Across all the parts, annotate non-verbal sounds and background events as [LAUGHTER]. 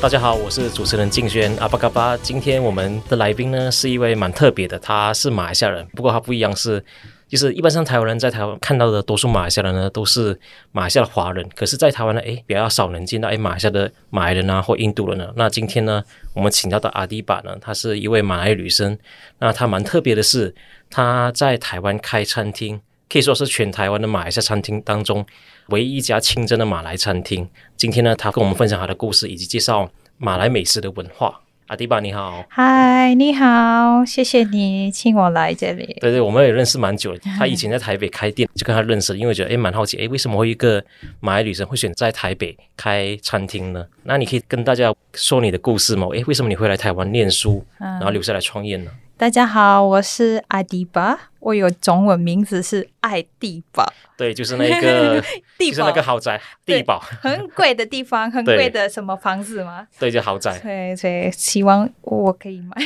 大家好，我是主持人静轩阿巴嘎巴。今天我们的来宾呢是一位蛮特别的，他是马来西亚人，不过他不一样是，就是一般上台湾人在台湾看到的多数马来西亚人呢都是马来西亚的华人，可是，在台湾呢，诶，比较少能见到诶马来西亚的马来人啊或印度人呢。那今天呢，我们请到的阿迪巴呢，她是一位马来女生，那她蛮特别的是，她在台湾开餐厅，可以说是全台湾的马来西亚餐厅当中。唯一一家清真的马来餐厅。今天呢，他跟我们分享他的故事，以及介绍马来美食的文化。阿迪巴，你好。嗨，你好，谢谢你请我来这里。对对，我们也认识蛮久。他以前在台北开店，就跟他认识，因为觉得诶蛮好奇，诶为什么会一个马来女生会选在台北开餐厅呢？那你可以跟大家说你的故事吗？诶为什么你会来台湾念书，然后留下来创业呢？大家好，我是阿迪巴，我有中文名字是爱地堡。对，就是那个 [LAUGHS] 就是那个豪宅地堡，很贵的地方，[LAUGHS] 很贵的什么房子吗？对，[LAUGHS] 就豪宅。对对，希望我可以买。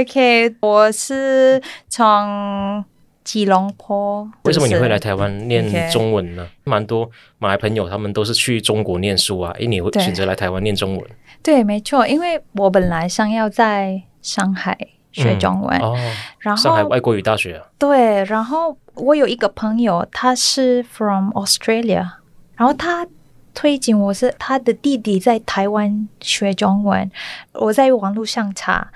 OK，我是从吉隆坡。为什么你会来台湾念中文呢？Okay. 蛮多马来朋友他们都是去中国念书啊，诶，你会选择来台湾念中文？对，没错，因为我本来想要在。上海学中文，嗯哦、然后上海外国语大学、啊。对，然后我有一个朋友，他是 from Australia，然后他推荐我是他的弟弟在台湾学中文，我在网络上查，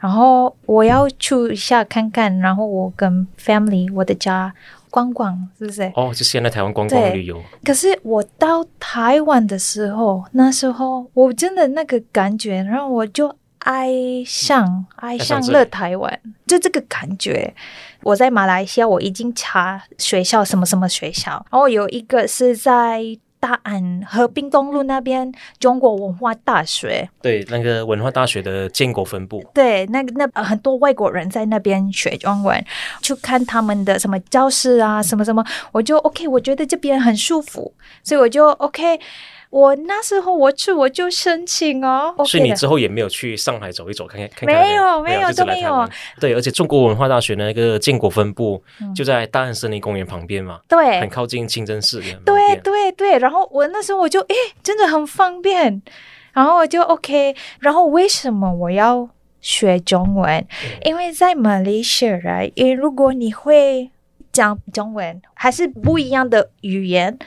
然后我要去一下看看，然后我跟 family 我的家逛逛，是不是？哦，就现在台湾观光旅游。可是我到台湾的时候，那时候我真的那个感觉，然后我就。爱上爱上乐台湾，就这个感觉。我在马来西亚，我已经查学校什么什么学校，然后有一个是在大安和平东路那边中国文化大学，对，那个文化大学的建国分部。对，那个那很多外国人在那边学中文，去看他们的什么教室啊，什么什么，我就 OK，我觉得这边很舒服，所以我就 OK。我那时候我去我就申请哦，所以你之后也没有去上海走一走看看？看看没有没有都没有。对，而且中国文化大学那个建国分部就在大安森林公园旁边嘛，对，很靠近清真寺。对对对，然后我那时候我就诶，真的很方便，然后我就 OK。然后为什么我要学中文？因为在马来西亚，因为如果你会讲中文，还是不一样的语言。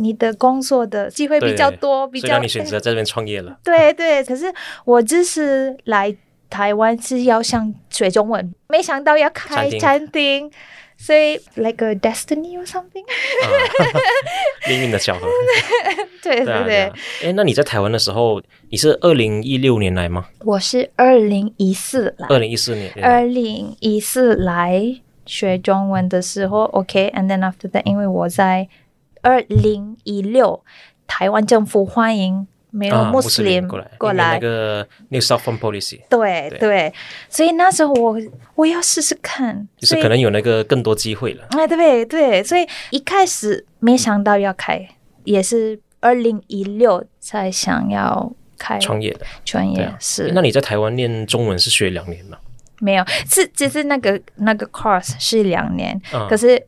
你的工作的机会比较多，比较，所你选择在这边创业了。[LAUGHS] 对对，可是我只是来台湾是要想学中文，没想到要开餐厅，所以 like a destiny or something，[LAUGHS] 命运的巧合。对 [LAUGHS] 对对。哎、那你在台湾的时候，你是二零一六年来吗？我是二零一四来。二零一四年。二零一四来学中文的时候，OK，and、okay, then after that，因为我在。二零一六，台湾政府欢迎没有穆斯林过来，过来那个 New Southern Policy。对对，对，所以那时候我我要试试看，就是可能有那个更多机会了。哎，对对，所以一开始没想到要开，也是二零一六才想要开创业的。创业是。那你在台湾念中文是学两年吗？没有，是只是那个那个 course 是两年，嗯、可是。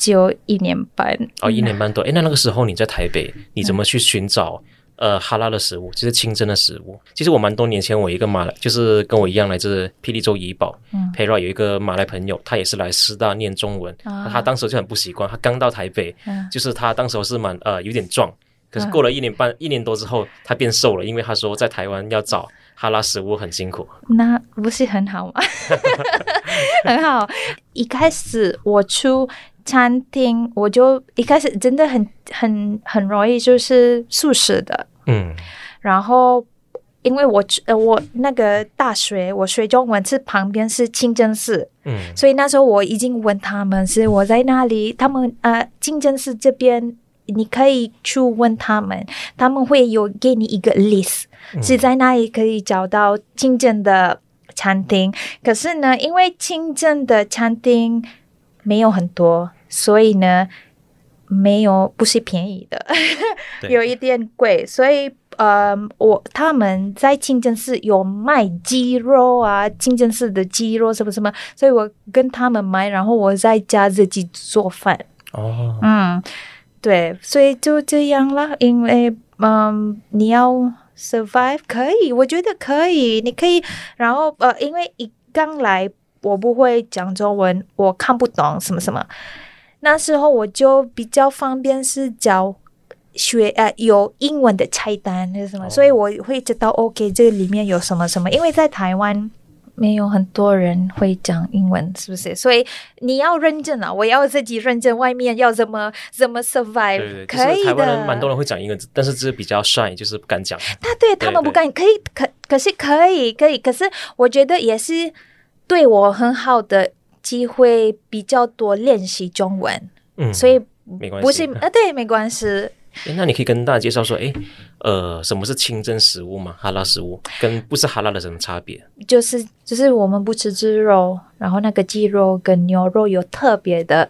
只有一年半哦，一年半多。哎，那那个时候你在台北，你怎么去寻找、嗯、呃哈拉的食物，就是清真的食物？其实我蛮多年前，我一个马来，就是跟我一样来自霹雳州怡保，嗯，Perak 有一个马来朋友，他也是来师大念中文，啊、他当时就很不习惯，他刚到台北，嗯、就是他当时是蛮呃有点壮，可是过了一年半、嗯、一年多之后，他变瘦了，因为他说在台湾要找哈拉食物很辛苦。那不是很好吗？[LAUGHS] 很好，一开始我出。餐厅我就一开始真的很很很容易就是素食的，嗯，然后因为我呃我那个大学我学中文是旁边是清真寺，嗯，所以那时候我已经问他们是我在哪里，他们呃清真寺这边你可以去问他们，他们会有给你一个 list，、嗯、是在那里可以找到清真的餐厅。可是呢，因为清真的餐厅没有很多，所以呢，没有不是便宜的，[LAUGHS] 有一点贵，所以。呃，我他们在清真寺有卖鸡肉啊，清真寺的鸡肉什么什么，所以我跟他们买，然后我在家自己做饭。哦，嗯，对，所以就这样了。因为，嗯，你要 survive 可以，我觉得可以，你可以。然后，呃，因为一刚来，我不会讲中文，我看不懂什么什么。那时候我就比较方便是教。学呃有英文的菜单是什么，oh. 所以我会知道 OK 这个里面有什么什么，因为在台湾没有很多人会讲英文，是不是？所以你要认证啊，我要自己认证，外面要怎么怎么 survive？对对，可以的。台湾人蛮多人会讲英文，但是只是比较 shy，就是不敢讲。他对他们不敢，可以可可是可以可以，可是我觉得也是对我很好的机会，比较多练习中文。嗯，所以没关系，不是啊对，没关系。诶，那你可以跟大家介绍说，诶，呃，什么是清真食物吗？哈拉食物跟不是哈拉的什么差别？就是就是我们不吃鸡肉，然后那个鸡肉跟牛肉有特别的，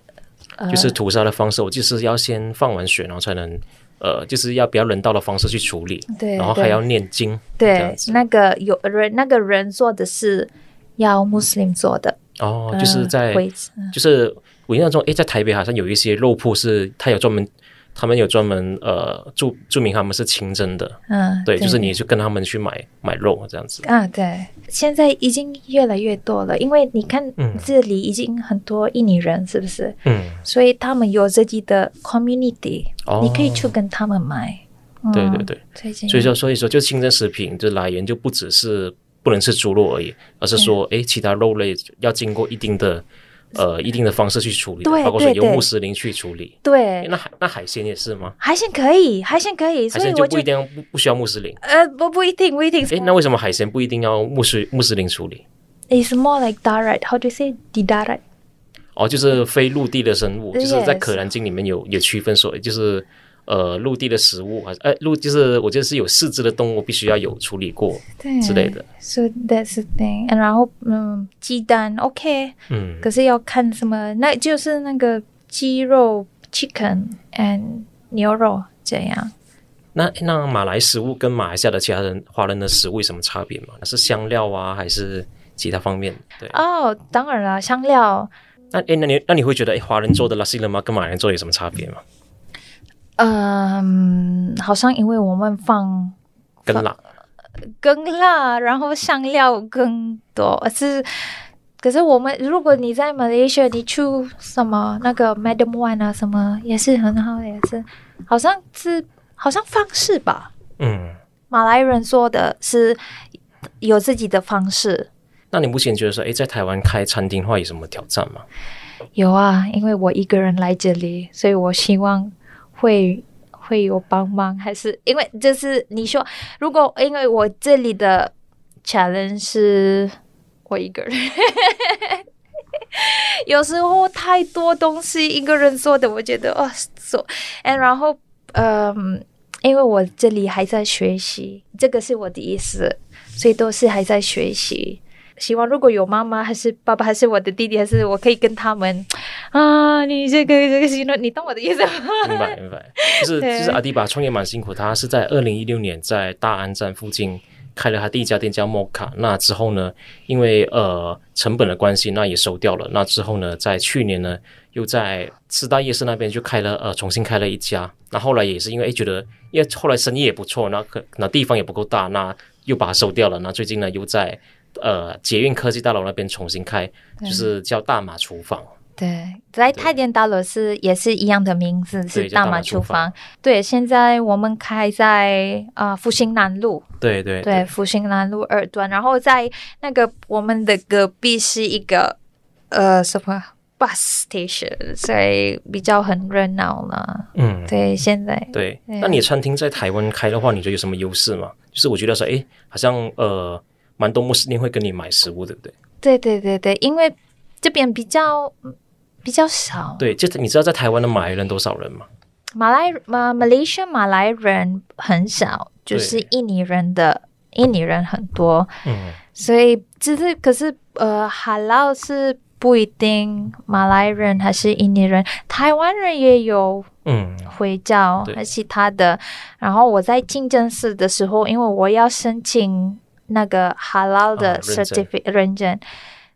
呃、就是屠杀的方式，我就是要先放完血，然后才能，呃，就是要比较人道的方式去处理，对，然后还要念经，对，那个有人那个人做的是要穆斯林做的，哦，就是在，呃、就是我印象中，诶，在台北好像有一些肉铺是，它有专门。他们有专门呃注注明他们是清真的，嗯，对，对。就是你去跟他们去买买肉这样子。啊，对，现在已经越来越多了，因为你看这里已经很多印尼人，是不是？嗯，所以他们有自己的 community，哦，你可以去跟他们买。嗯、对对对，所以说所以说就清真食品的来源就不只是不能吃猪肉而已，而是说哎其他肉类要经过一定的。呃，一定的方式去处理，包括说由穆斯林去处理。对，那海那海鲜也是吗？海鲜可以，海鲜可以，海鲜就不一定要不不需要穆斯林。呃，不不一定，不一定。诶，那为什么海鲜不一定要穆斯穆斯林处理？It's more like direct. How do you say darat？哦，就是非陆地的生物，就是在《可兰经》里面有有区分说，就是。呃，陆地的食物还是呃，陆就是我觉得是有四肢的动物，必须要有处理过之类的。So that's the thing. 然后嗯，鸡蛋 OK，嗯，可是要看什么，那就是那个鸡肉 chicken and 牛肉这样。那那马来食物跟马来西亚的其他人华人的食物有什么差别吗？是香料啊，还是其他方面？对哦，oh, 当然了，香料。那诶，那你那你会觉得诶，华人做的 nasi lemak 跟马来人做有什么差别吗？嗯，好像因为我们放更辣，更辣，然后香料更多。是，可是我们如果你在马来西亚，你去什么那个 Madam One 啊，什么也是很好，也是好像是好像方式吧。嗯，马来人说的是有自己的方式。那你目前觉得说，诶，在台湾开餐厅的话有什么挑战吗？有啊，因为我一个人来这里，所以我希望。会会有帮忙，还是因为就是你说，如果因为我这里的 challenge 是我一个人，[LAUGHS] 有时候太多东西一个人做的，我觉得哦做，哎，然后嗯，因为我这里还在学习，这个是我的意思，所以都是还在学习。希望如果有妈妈还是爸爸还是我的弟弟还是我可以跟他们 [TSK] 啊，你这个这个你懂我的意思吗？明白明白，就是对就是阿迪巴创业蛮辛苦，他是在二零一六年在大安站附近开了他第一家店叫摩卡，那之后呢，因为呃成本的关系，那也收掉了。那之后呢，在去年呢，又在四大夜市那边就开了呃重新开了一家。那后来也是因为诶觉得，因为后来生意也不错，那可那地方也不够大，那又把它收掉了。那最近呢，又在。呃，捷运科技大楼那边重新开，就是叫大马厨房。对，在泰电大楼是也是一样的名字，是大马厨房。对，现在我们开在啊复兴南路。对对对，复兴南路二段，然后在那个我们的隔壁是一个呃什么 bus station，所以比较很热闹了。嗯，对，现在对。对那你餐厅在台湾开的话，你觉得有什么优势吗？就是我觉得说，哎，好像呃。蛮多穆斯林会跟你买食物，对不对？对对对对，因为这边比较比较少。对，就是你知道在台湾的马来人多少人吗？马来马马来西亚马来人很少，就是印尼人的印尼人很多，嗯，所以只是可是呃，哈劳是不一定马来人还是印尼人，台湾人也有，嗯，回教还是其他的。然后我在清真寺的时候，因为我要申请那个哈劳的 certificate、哦、认证。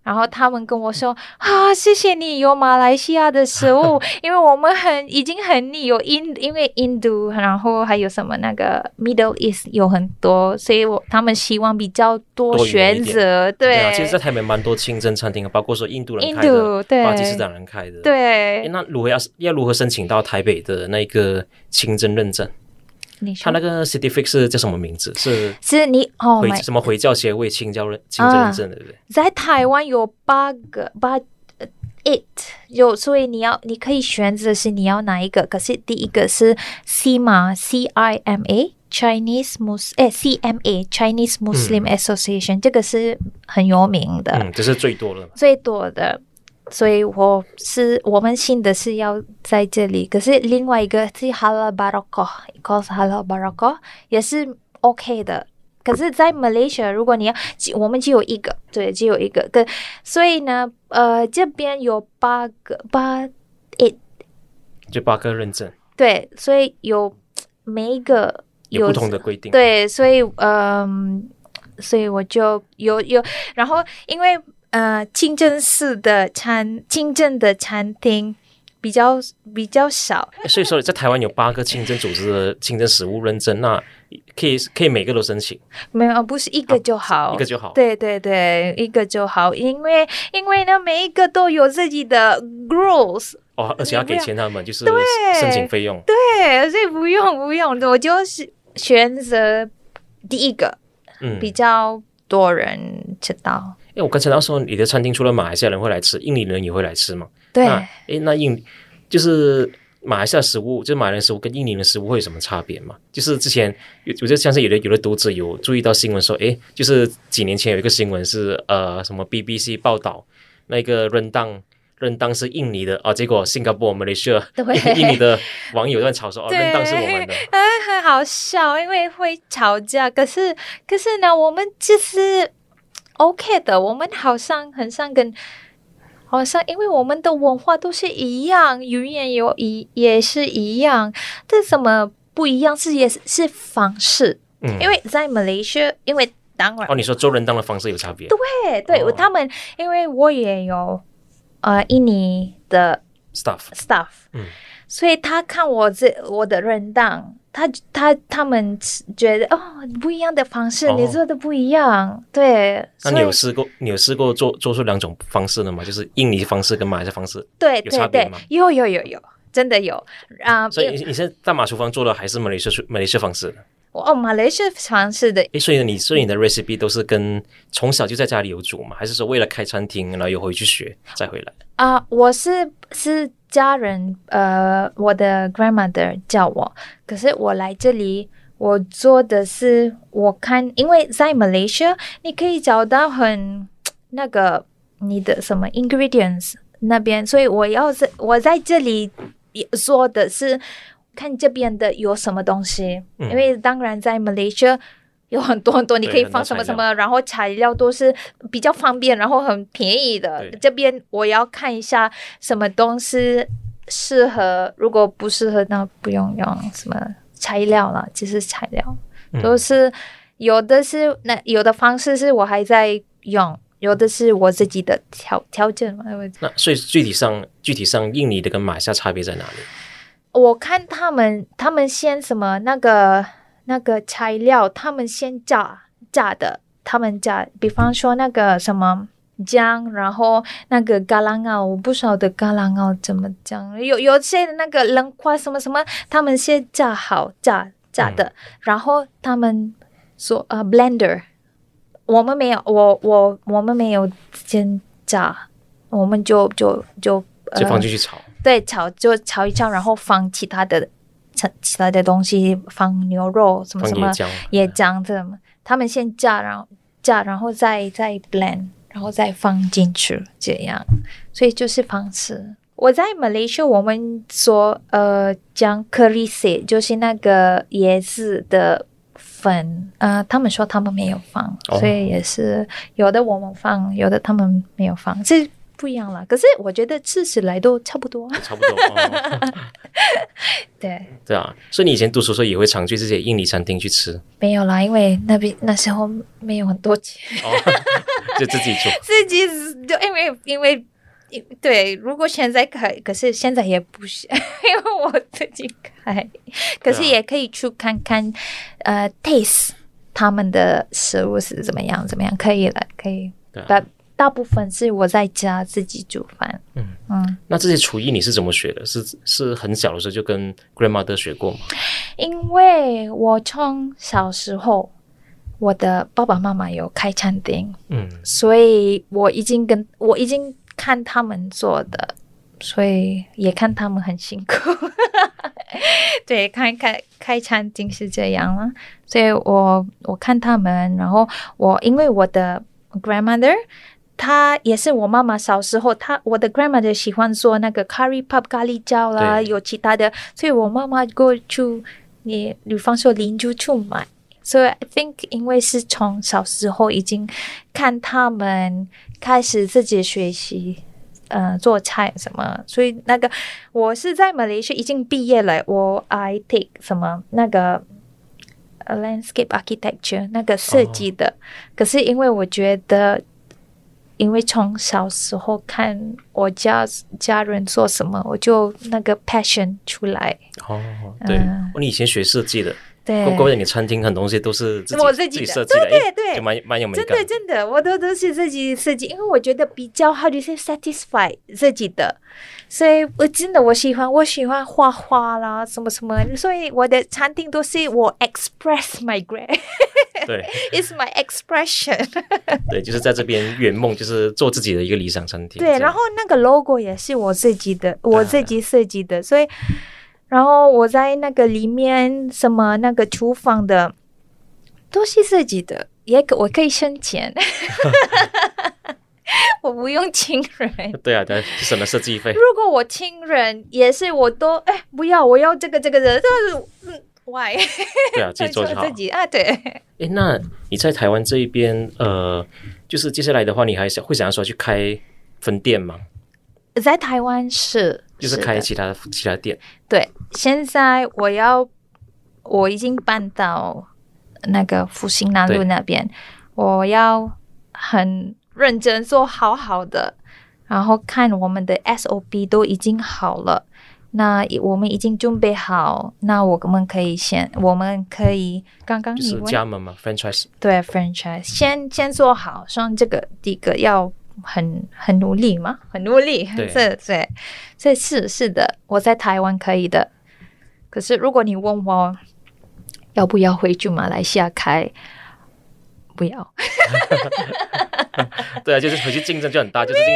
然后他们跟我说啊，谢谢你有马来西亚的食物，[LAUGHS] 因为我们很已经很腻，有印因为印度，然后还有什么那个 Middle East 有很多，所以我他们希望比较多选择。对，对啊，其实，在台北蛮多清真餐厅，包括说印度人开的，印度对巴基斯坦人开的。对，那如何要要如何申请到台北的那个清真认证？他那个 certificate 是叫什么名字？是是你哦，回什么回教协会清教认清真认证的，对不对？在台湾有八个八 eight 有，所以你要你可以选择是你要哪一个。可是第一个是 CIMA C I M A Chinese Mus 哎 C M A Chinese Muslim Association，这个是很有名的，嗯，这是最多的，最多的。所以我是我们信的是要在这里，可是另外一个是 Halal Barakah，cause Halal Barakah 也是 OK 的。可是，在 Malaysia，如果你要，我们只有一个，对，只有一个。跟所以呢，呃，这边有八个八，eight，就八个认证。对，所以有每一个有，有不同的规定。对，所以嗯，所以我就有有，然后因为。呃，清真寺的餐，清真的餐厅比较比较少，所以说在台湾有八个清真组织的清真食物认证，那可以可以每个都申请？没有，不是一个就好，啊、一个就好。对对对，一个就好，因为因为呢，每一个都有自己的 rules 哦，而且要给钱他们，就是申请费用。对，所以不用不用，我就是选择第一个，嗯，比较多人知道。因为我刚才他说，你的餐厅除了马来西亚人会来吃，印尼人也会来吃嘛？对。那诶，那印就是马来西亚食物，就是马来人食物跟印尼的食物会有什么差别嘛？就是之前有，我觉得像是有的有的读者有注意到新闻说，诶，就是几年前有一个新闻是呃什么 BBC 报道那个 Rendang Rendang 是印尼的啊，结果新加坡、马来西亚 [LAUGHS] [LAUGHS] 印尼的网友在吵说，哦，Rendang 是我们的，哎，很好笑，因为会吵架，可是可是呢，我们就是。OK 的，我们好像很像跟，好像因为我们的文化都是一样，语言有一也是一样，这什么不一样是也是是方式，嗯，因为在马来西亚，因为当然哦，你说做人当的方式有差别，对对，哦，他们因为我也有呃印尼的 stuff stuff，嗯，所以他看我这我的人档。他他他们觉得哦，不一样的方式，哦、你做的不一样，对。那你有试过？你有试过做做出两种方式的吗？就是印尼方式跟马来西亚方式，对，有差别吗？有有有有，真的有啊！所以你你现在大马厨房做的还是马来西亚马来西亚方式？哦，马来西亚尝试的。诶，所以你所以你的 recipe 都是跟从小就在家里有煮吗？还是说为了开餐厅，然后又回去学再回来？啊，我是是。家人，呃，我的 grandmother 叫我，可是我来这里，我做的是我看，因为在 Malaysia 你可以找到很那个你的什么 ingredients 那边，所以我要是我在这里做的是看这边的有什么东西，嗯、因为当然在 Malaysia。有很多很多，你可以放什么什么，然后材料都是比较方便，然后很便宜的。这边我要看一下什么东西适合，如果不适合，那不用用什么材料了。其实材料都是有的是那有的方式是我还在用，有的是我自己的调调整嘛。那所以具体上具体上印尼的跟马来西亚差别在哪里？我看他们他们先什么那个。那个材料，他们先炸炸的，他们炸，比方说那个什么姜，然后那个咖喱熬，我不晓得咖喱熬怎么讲，有有些那个冷块什么什么，他们先炸好炸炸的，嗯、然后他们说呃 blender，我们没有，我我我们没有先炸，我们就就就就放进去炒，对，炒就炒一炒，然后放其他的。其他的东西放牛肉什么什么也这样子，他们先炸，然后炸，然后再再 blend，然后再放进去这样，所以就是方式。我在马来西亚，我们说呃讲 keris 就是那个椰子的粉，呃，他们说他们没有放，哦、所以也是有的我们放，有的他们没有放，这不一样了。可是我觉得吃起来都差不多，[LAUGHS] 差不多。哦、对 [LAUGHS] 对啊，所以你以前读书的时候也会常去这些印尼餐厅去吃？没有啦，因为那边那时候没有很多钱，哦、[LAUGHS] 就自己做，自己就因为因为。对，如果现在开，可是现在也不是，因为我自己开，可是也可以去看看，啊、呃，taste 他们的食物是怎么样，怎么样，可以了，可以。对、啊，大大部分是我在家自己煮饭。嗯嗯，那这些厨艺你是怎么学的？是是很小的时候就跟 grandmother 学过吗？因为我从小时候，我的爸爸妈妈有开餐厅，嗯，所以我已经跟我已经。看他们做的，所以也看他们很辛苦。[LAUGHS] 对，开开开餐厅是这样了，所以我我看他们，然后我因为我的 grandmother，她也是我妈妈小时候，她我的 grandmother 喜欢做那个 curry puff 咖喱椒啦，有其他的，所以我妈妈过去，你比方说邻居去买。所以 I think 因为是从小时候已经看他们开始自己学习，呃，做菜什么，所以那个我是在马来西亚已经毕业了，我 I take 什么那个 landscape architecture 那个设计的，哦、可是因为我觉得，因为从小时候看我家家人做什么，我就那个 passion 出来。哦，对，呃、你以前学设计的。对，怪不得你的餐厅很多东西都是自己我自己设计的，对对对，就蛮蛮有美感。真的真的，我都都是自己设计，因为我觉得比较好，就是 satisfy 自己的，所以我真的我喜欢，我喜欢画画啦，什么什么，所以我的餐厅都是我 express my great，对，[LAUGHS] it's my expression，[LAUGHS] 对，就是在这边圆梦，就是做自己的一个理想餐厅。对，然后那个 logo 也是我自己的，我自己设计的，所以。然后我在那个里面，什么那个厨房的都是自己的，也可我可以省钱，[LAUGHS] 我不用请人。[LAUGHS] 对啊，对，省了设计费。如果我请人，也是我都哎不要，我要这个这个的，但是嗯，why？对啊，自己 [LAUGHS] 做就好。自己啊，对。哎，那你在台湾这一边，呃，就是接下来的话，你还想会想要说去开分店吗？在台湾是。就是开其他的其他店。对，现在我要，我已经搬到那个复兴南路那边，我要很认真做好好的，然后看我们的 SOP 都已经好了，那我们已经准备好，那我们可以先，我们可以刚刚你问加盟嘛，franchise 对 franchise 先先做好，像这个第一个要。很很努力吗？很努力，[LAUGHS] 这对，这是是的，我在台湾可以的。可是如果你问我要不要回去马来西亚开，不要。[LAUGHS] 对啊，就是回去竞争就很大，[LAUGHS] 就是因为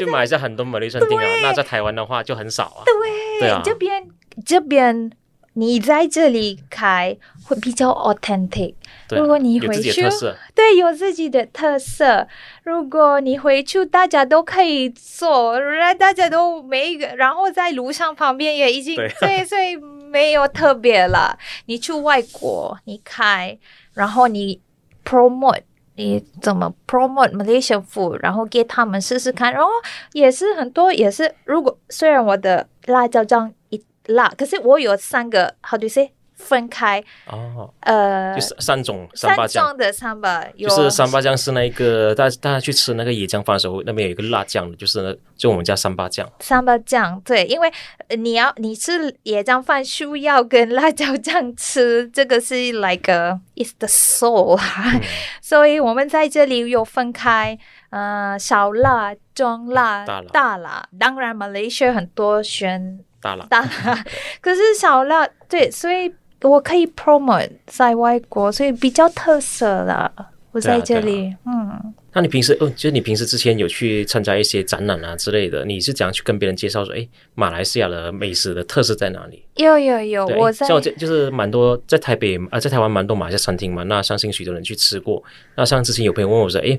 就马来西亚很多马来西亚餐厅啊，那在台湾的话就很少啊。对，对啊，这边这边你在这里开会比较 authentic。如果你回去，对，有自己的特色。如果你回去，大家都可以做，大家都每一个，然后在路上旁边也已经，对，所以 [LAUGHS] 所以没有特别了。你去外国，你开，然后你 promote，你怎么 promote Malaysian food，然后给他们试试看，然后也是很多，也是如果虽然我的辣椒酱一辣，可是我有三个，how do you say？分开哦，呃，就是三种三八酱的三八，就是三八酱是那个大家大家去吃那个椰浆饭的时候，那边有一个辣酱的，就是就我们家三八酱。三八酱对，因为你要你吃椰浆饭需要跟辣椒酱吃，这个是 like a, it's the soul，、嗯、[LAUGHS] 所以我们在这里有分开，呃，小辣、中辣、大辣，大辣。当然，Malaysia 很多选大辣，大辣，[LAUGHS] 可是小辣对，所以。我可以 promote 在外国，所以比较特色了。我在这里，啊啊、嗯。那你平时，哦，就是你平时之前有去参加一些展览啊之类的，你是怎样去跟别人介绍说，哎，马来西亚的美食的特色在哪里？有有有，我在像我就是蛮多在台北啊，在台湾蛮多马来西亚餐厅嘛，那相信许多人去吃过。那像之前有朋友问我说，哎。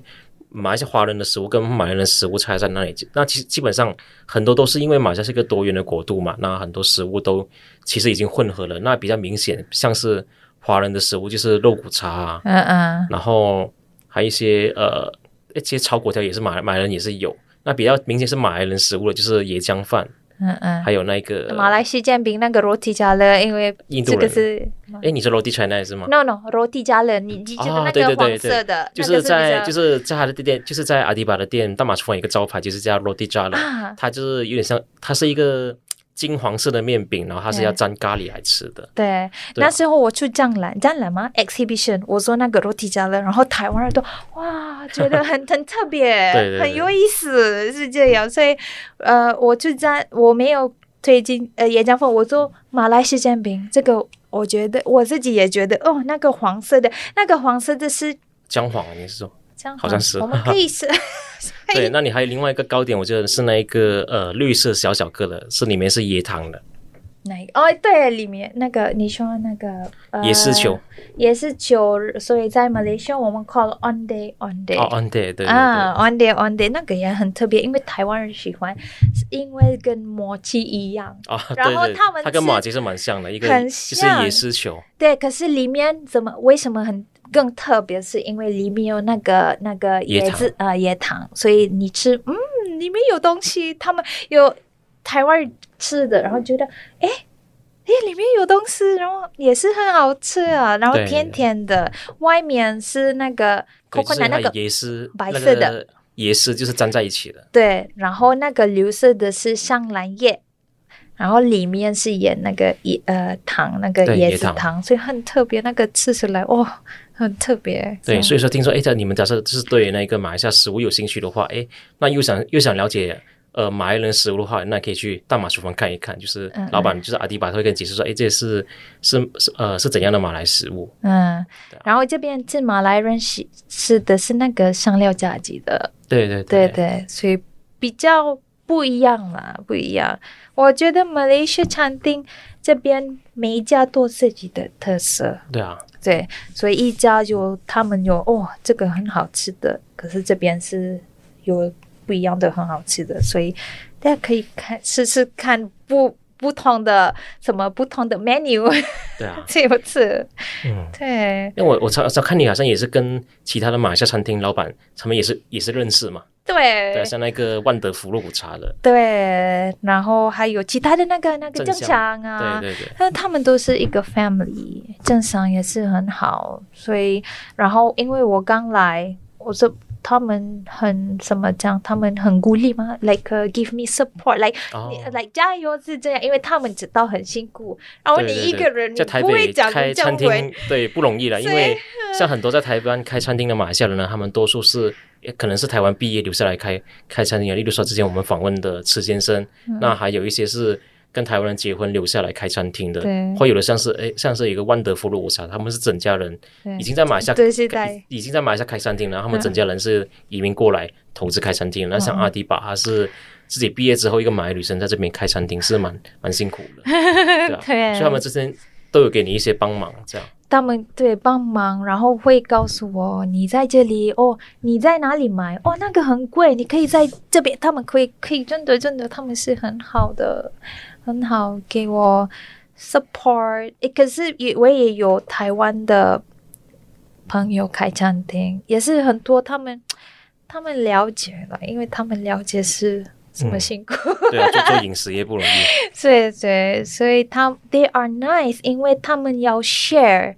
马来西亚华人的食物跟马来人的食物差在哪里？那其实基本上很多都是因为马来西亚是一个多元的国度嘛，那很多食物都其实已经混合了。那比较明显，像是华人的食物就是肉骨茶啊，嗯嗯，然后还有一些呃一些炒粿条也是马马来人也是有。那比较明显是马来人食物的就是椰浆饭。嗯嗯，还有那个马来西亚煎饼那个 Roti Jala，因为这个是，哎，你是 Roti Canai 是吗？No No，Roti Jala，你你觉得那个黄色的，就是在就是在他的店，就是在阿迪巴的店，大马厨房有一个招牌，就是叫 Roti Jala，它就是有点像，它是一个。金黄色的面饼，然后它是要沾咖喱来吃的。对，那时候我去江南，江南吗？Exhibition，我说那个 Roti Jala，然后台湾人都哇，觉得很很特别，[LAUGHS] 对对对很有意思，是这样。所以，呃，我就在我没有推荐呃椰浆饭，我做马来西亚煎饼，这个我觉得我自己也觉得哦，那个黄色的，那个黄色的是姜黄，你是说？好像是，我们可以吃。[LAUGHS] 对，那你还有另外一个糕点，我觉得是那一个呃绿色小小个的，是里面是椰糖的。那一个？哦，对，里面那个你说那个呃椰丝球，椰丝球，所以在马来西亚我们 call on day on day。哦，on day 对啊，on day on day 那个也很特别，因为台湾人喜欢，是因为跟麻糬一样啊，然后他们它跟马奇是蛮像的，一个很像就是椰丝球。对，可是里面怎么为什么很？更特别是因为里面有那个那个椰子呃椰糖，所以你吃嗯里面有东西，他们有台湾吃的，然后觉得哎哎里面有东西，然后也是很好吃啊，然后甜甜的，外面是那个可可奶那个椰丝白色的椰丝就是粘在一起的，对，然后那个绿色的是香兰叶。然后里面是盐那个椰呃糖那个椰子糖，所以很特别。那个吃起来哇、哦，很特别。对，所以说听说哎，这你们假设是对那个马来西亚食物有兴趣的话，哎，那又想又想了解呃马来人食物的话，那可以去大马厨房看一看。就是老板就是阿迪巴，他会跟你解释说，哎，这是是是呃是怎样的马来食物。嗯，然后这边是马来人吃吃的是那个香料炸鸡的。对对对对，所以比较不一样啦，不一样。我觉得马来西亚餐厅这边每一家都有自己的特色。对啊，对，所以一家就他们有哦，这个很好吃的，可是这边是有不一样的很好吃的，所以大家可以看试试看不不同的什么不同的 menu。对啊，[LAUGHS] 这有吃，嗯，对，因为我我常常看你好像也是跟其他的马来西亚餐厅老板他们也是也是认识嘛。对，对，像那个万德福肉骨茶的，对，然后还有其他的那个那个正常啊，对对对，但他们都是一个 family，正常也是很好，所以然后因为我刚来，我说他们很什么讲，他们很鼓励吗？Like、uh, give me support，like、oh. like 加油是这样，因为他们知道很辛苦，然后你一个人在台北开餐厅，对，不容易了，因为像很多在台湾开餐厅的马来西亚人呢，他们多数是。也可能是台湾毕业留下来开开餐厅啊，例如说之前我们访问的池先生，嗯、那还有一些是跟台湾人结婚留下来开餐厅的，对，会有的像是诶，像是一个万德福肉骨茶，他们是整家人已经在马来西亚，已经在马来西亚开餐厅了，他们整家人是移民过来投资开餐厅。嗯、那像阿迪巴，他是自己毕业之后一个马来女生在这边开餐厅，是蛮蛮辛苦的，[LAUGHS] 对啊，对，所以他们之前都有给你一些帮忙，这样。他们对帮忙，然后会告诉我你在这里哦，你在哪里买哦？那个很贵，你可以在这边。他们可以可以真的真的，他们是很好的，很好给我 support。可是也我也有台湾的朋友开餐厅，也是很多他们他们了解了，因为他们了解是。这么辛苦，嗯，对啊，做做饮食也不容易。[LAUGHS] 对对，所以他 they are nice，因为他们要 share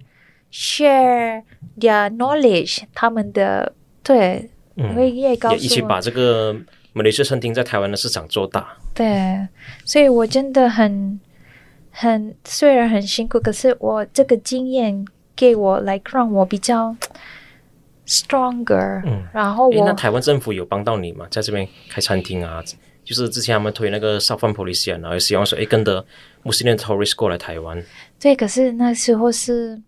share their knowledge，他们的对，嗯，会也告诉一起把这个马来西亚餐厅在台湾的市场做大。对，所以我真的很很虽然很辛苦，可是我这个经验给我来让我比较 stronger。嗯，然后我那台湾政府有帮到你吗？在这边开餐厅啊？就是之前他们推那个 Southern Policy，然后希望说，哎，跟着穆斯林 tourist 过来台湾。对，可是那时候是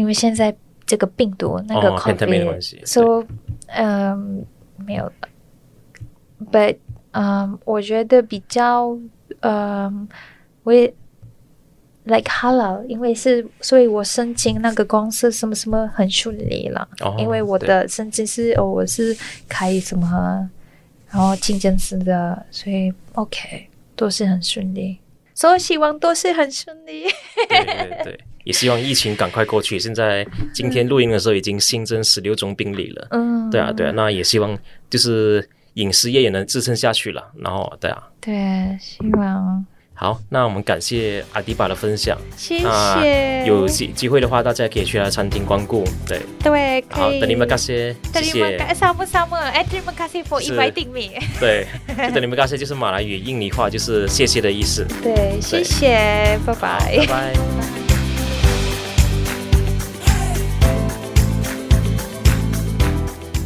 因为现在这个病毒那个 COVID，所以嗯没有。But 嗯，我觉得比较嗯，我也 like halal，因为是，所以我申请那个公司什么什么很顺利了。哦，因为我的申请是哦，我是开什么，然后竞争式的，所以 OK 都是很顺利。所以希望都是很顺利。对对对，也希望疫情赶快过去。现在今天录音的时候已经新增十六宗病例了。嗯，对啊对啊，那也希望就是饮食业也能支撑下去了。然后对啊，对，希望。好，那我们感谢阿迪巴的分享，谢谢。有机机会的话，大家可以去来餐厅光顾。对对，好，等你们感谢，谢谢。Sama sama，哎，terima kasih for inviting me。对，就等你们感谢，就是马来语、印尼话，就是谢谢的意思。对，谢谢，拜拜，拜拜。